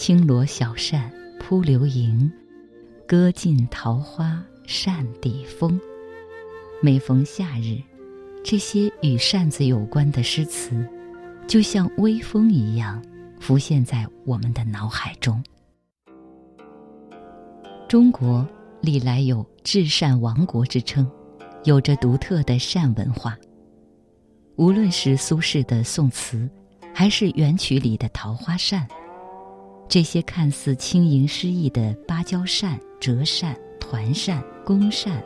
轻罗小扇扑流萤，歌尽桃花扇底风。每逢夏日，这些与扇子有关的诗词，就像微风一样，浮现在我们的脑海中。中国历来有“至善王国”之称，有着独特的扇文化。无论是苏轼的宋词，还是元曲里的桃花扇，这些看似轻盈诗意的芭蕉扇、折扇、团扇、宫扇。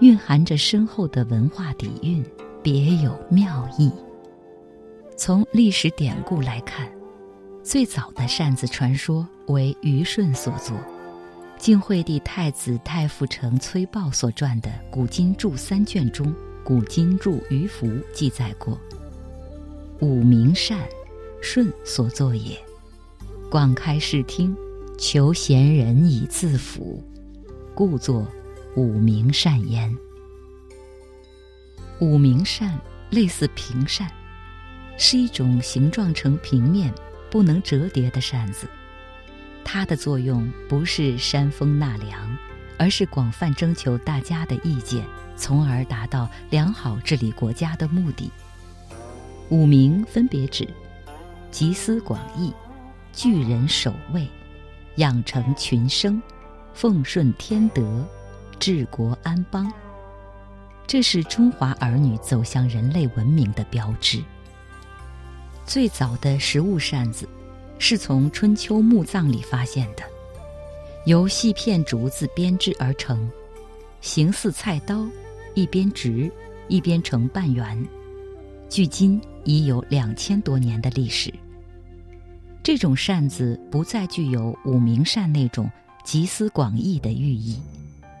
蕴含着深厚的文化底蕴，别有妙意。从历史典故来看，最早的扇子传说为虞舜所作。晋惠帝太子太傅成崔豹所撰的《古今注》三卷中，《古今注于符》记载过：“五明扇，舜所作也。广开视听，求贤人以自辅，故作。”五明扇焉。五明扇类似平扇，是一种形状呈平面、不能折叠的扇子。它的作用不是扇风纳凉，而是广泛征求大家的意见，从而达到良好治理国家的目的。五明分别指集思广益、巨人守卫、养成群生、奉顺天德。治国安邦，这是中华儿女走向人类文明的标志。最早的实物扇子，是从春秋墓葬里发现的，由细片竹子编制而成，形似菜刀，一边直，一边呈半圆，距今已有两千多年的历史。这种扇子不再具有五明扇那种集思广益的寓意。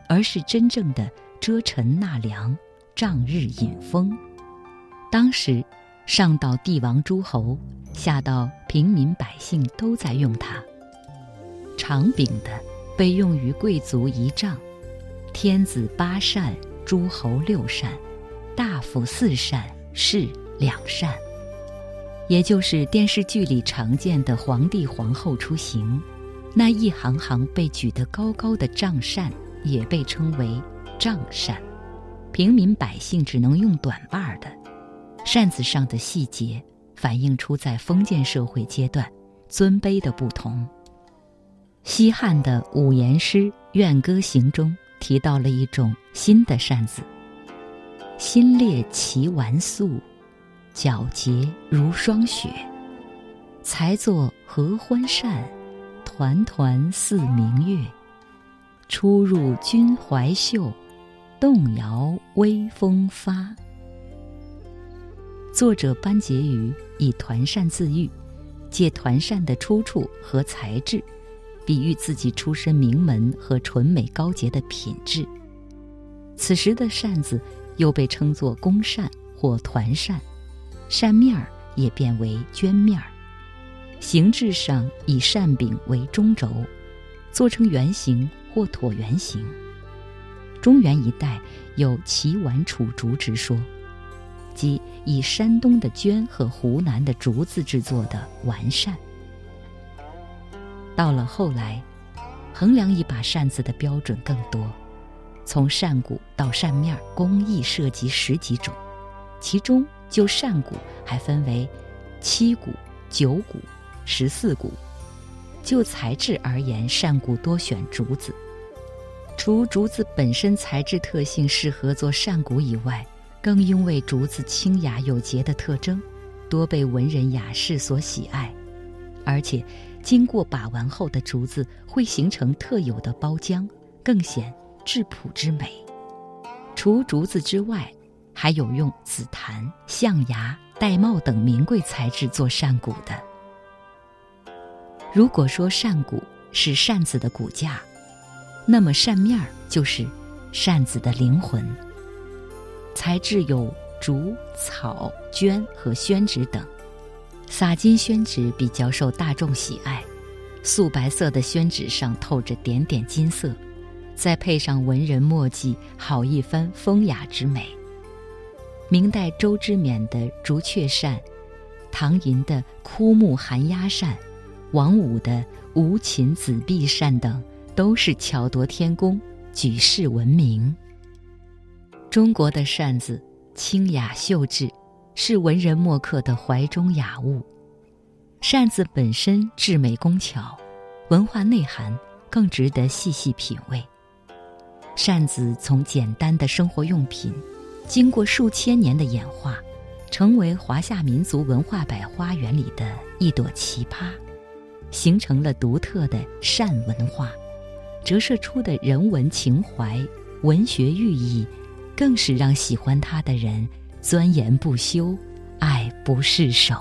而是真正的遮尘纳凉、仗日引风。当时，上到帝王诸侯，下到平民百姓，都在用它。长柄的被用于贵族仪仗，天子八扇，诸侯六扇，大夫四扇，士两扇。也就是电视剧里常见的皇帝皇后出行，那一行行被举得高高的帐扇。也被称为帐扇，平民百姓只能用短把儿的。扇子上的细节反映出在封建社会阶段尊卑的不同。西汉的五言诗《怨歌行》中提到了一种新的扇子：心裂其丸素，皎洁如霜雪。才作合欢扇，团团似明月。出入君怀袖，动摇微风发。作者班婕妤以团扇自喻，借团扇的出处和材质，比喻自己出身名门和纯美高洁的品质。此时的扇子又被称作宫扇或团扇，扇面儿也变为绢面儿，形制上以扇柄为中轴，做成圆形。或椭圆形。中原一带有齐碗楚竹之说，即以山东的绢和湖南的竹子制作的完扇。到了后来，衡量一把扇子的标准更多，从扇骨到扇面工艺涉及十几种，其中就扇骨还分为七骨、九骨、十四骨。就材质而言，扇骨多选竹子。除竹子本身材质特性适合做扇骨以外，更因为竹子清雅有节的特征，多被文人雅士所喜爱。而且，经过把玩后的竹子会形成特有的包浆，更显质朴之美。除竹子之外，还有用紫檀、象牙、玳瑁等名贵材质做扇骨的。如果说扇骨是扇子的骨架，那么扇面儿就是扇子的灵魂。材质有竹、草、绢和宣纸等。洒金宣纸比较受大众喜爱，素白色的宣纸上透着点点金色，再配上文人墨迹，好一番风雅之美。明代周之勉的竹雀扇，唐寅的枯木寒鸦扇，王武的无琴、子壁扇等，都是巧夺天工，举世闻名。中国的扇子清雅秀致，是文人墨客的怀中雅物。扇子本身至美工巧，文化内涵更值得细细品味。扇子从简单的生活用品，经过数千年的演化，成为华夏民族文化百花园里的一朵奇葩，形成了独特的善文化，折射出的人文情怀、文学寓意，更是让喜欢它的人钻研不休，爱不释手。